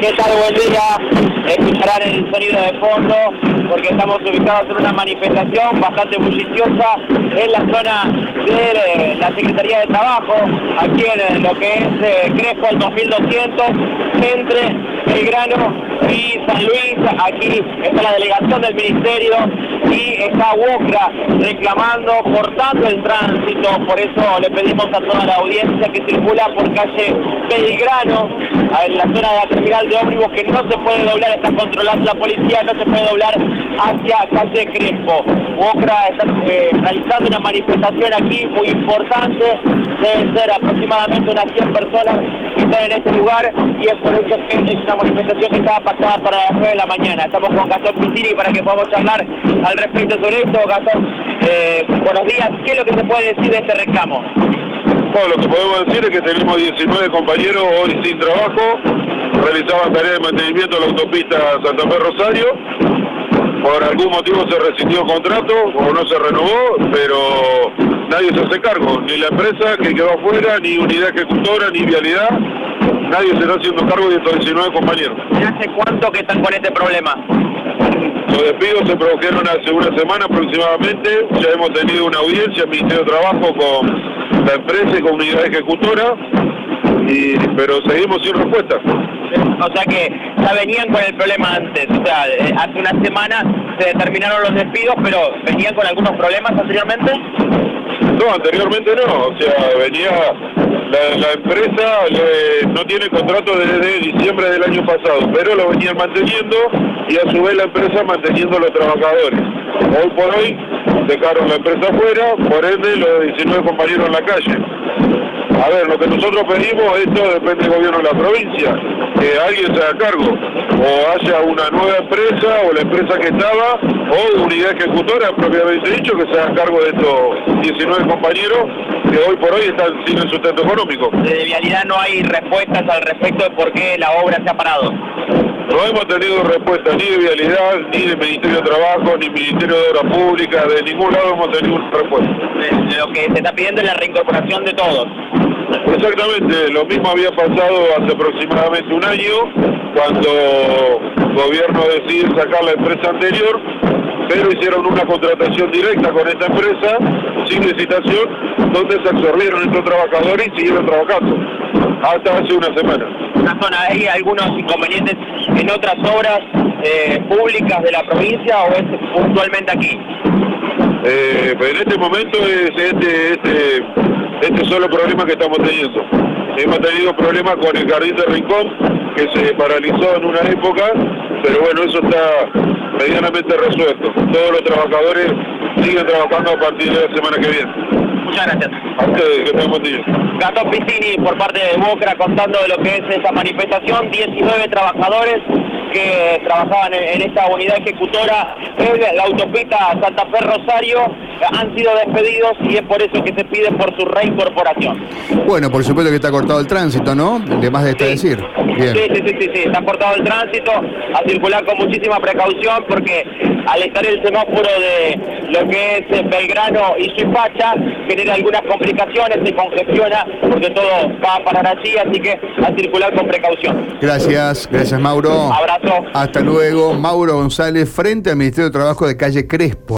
¿Qué tal? Buen día. Escucharán el sonido de fondo porque estamos ubicados en una manifestación bastante bulliciosa en la zona de eh, la Secretaría de Trabajo, aquí en lo que es eh, Crespo al 2200, entre Belgrano y San Luis. Aquí está la delegación del Ministerio y está Wokra reclamando, cortando el tránsito. Por eso le pedimos a toda la audiencia que circula por calle Belgrano, en la zona de la terminal de ómnibus, que no se puede doblar, está controlando la policía, no se puede doblar hacia calle Crespo. Wokra está eh, realizando una manifestación aquí muy importante, deben ser aproximadamente unas 100 personas que están en este lugar y es por eso que es una manifestación que estaba pactada para las 9 de la mañana. Estamos con Gastón Piscini para que podamos charlar al respecto sobre esto. Gastón, eh, buenos días. ¿Qué es lo que se puede decir de este reclamo? Lo que podemos decir es que tenemos 19 compañeros hoy sin trabajo, realizaban tareas de mantenimiento en la autopista Santa Fe Rosario. Por algún motivo se rescindió el contrato o no se renovó, pero nadie se hace cargo, ni la empresa que quedó afuera, ni unidad ejecutora, ni vialidad. Nadie se está haciendo cargo de estos 19 compañeros. ¿Y hace cuánto que están con este problema? Los despidos se produjeron hace una semana aproximadamente. Ya hemos tenido una audiencia en Ministerio de Trabajo con la empresa y con unidad ejecutora, y, pero seguimos sin respuesta. O sea que ya venían con el problema antes. O sea, eh, hace una semana se determinaron los despidos, pero venían con algunos problemas anteriormente. No, anteriormente no. O sea, venía la, la empresa le- no tiene contrato desde diciembre del año pasado, pero lo venían manteniendo y a su vez la empresa manteniendo a los trabajadores. Hoy por hoy dejaron la empresa afuera, por ende los 19 compañeros en la calle. A ver, lo que nosotros pedimos, esto depende del gobierno de la provincia, que alguien se haga cargo, o haya una nueva empresa, o la empresa que estaba, o unidad ejecutora, propiamente dicho, que se haga cargo de estos 19 compañeros que hoy por hoy están sin el sustento económico. De vialidad no hay respuestas al respecto de por qué la obra se ha parado. No hemos tenido respuesta ni de vialidad, ni del Ministerio de Trabajo, ni Ministerio de Obras Públicas, de ningún lado hemos tenido una respuesta. Eh, Lo que se está pidiendo es la reincorporación de todos. Exactamente, lo mismo había pasado hace aproximadamente un año, cuando el gobierno decidió sacar la empresa anterior, pero hicieron una contratación directa con esta empresa, sin licitación, donde se absorbieron estos trabajadores y siguieron trabajando, hasta hace una semana. Una zona, ¿hay algunos inconvenientes en otras obras eh, públicas de la provincia o es puntualmente aquí? Eh, pero en este momento es este, este, este solo problema que estamos teniendo. Hemos tenido problemas con el jardín de Rincón, que se paralizó en una época, pero bueno, eso está medianamente resuelto. Todos los trabajadores siguen trabajando a partir de la semana que viene. Muchas gracias. A ustedes, que tengan buen día. Gastón Piscini por parte de Bocra contando de lo que es esa manifestación, 19 trabajadores que trabajaban en, esta unidad ejecutora en la autopista Santa Fe Rosario han sido despedidos y es por eso que se pide por su reincorporación. Bueno, por supuesto que está cortado el tránsito, ¿no? De más de está Sí. decir. Bien. Sí, sí, sí, sí, sí, está cortado el tránsito, a circular con muchísima precaución porque al estar el semáforo de lo que es eh, Belgrano y Suipacha genera algunas complicaciones, se congestiona porque todo va a parar allí, así que a circular con precaución. Gracias, gracias Mauro. Abrazo. Hasta luego, Mauro González, frente al Ministerio de Trabajo de calle Crespo.